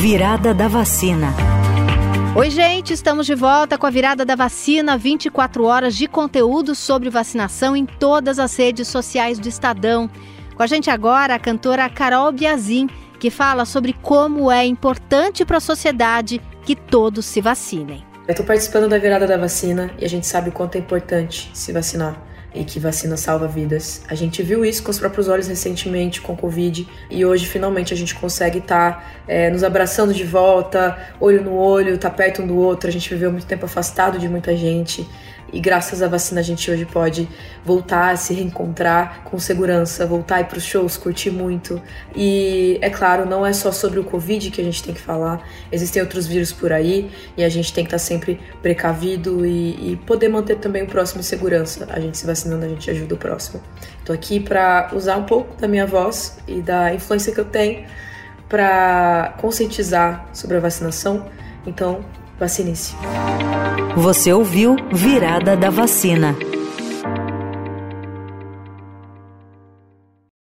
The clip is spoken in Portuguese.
Virada da vacina. Oi, gente, estamos de volta com a virada da vacina, 24 horas de conteúdo sobre vacinação em todas as redes sociais do Estadão. Com a gente agora a cantora Carol Biazin, que fala sobre como é importante para a sociedade que todos se vacinem. Eu estou participando da virada da vacina e a gente sabe o quanto é importante se vacinar e que vacina salva vidas. A gente viu isso com os próprios olhos recentemente com Covid e hoje finalmente a gente consegue estar tá, é, nos abraçando de volta, olho no olho, tá perto um do outro. A gente viveu muito tempo afastado de muita gente e graças à vacina a gente hoje pode voltar a se reencontrar com segurança, voltar ir para os shows, curtir muito. E é claro, não é só sobre o Covid que a gente tem que falar, existem outros vírus por aí e a gente tem que estar sempre precavido e, e poder manter também o próximo em segurança. A gente se vacinando, a gente ajuda o próximo. Estou aqui para usar um pouco da minha voz e da influência que eu tenho para conscientizar sobre a vacinação. Então, Vacine-se. Você ouviu Virada da Vacina.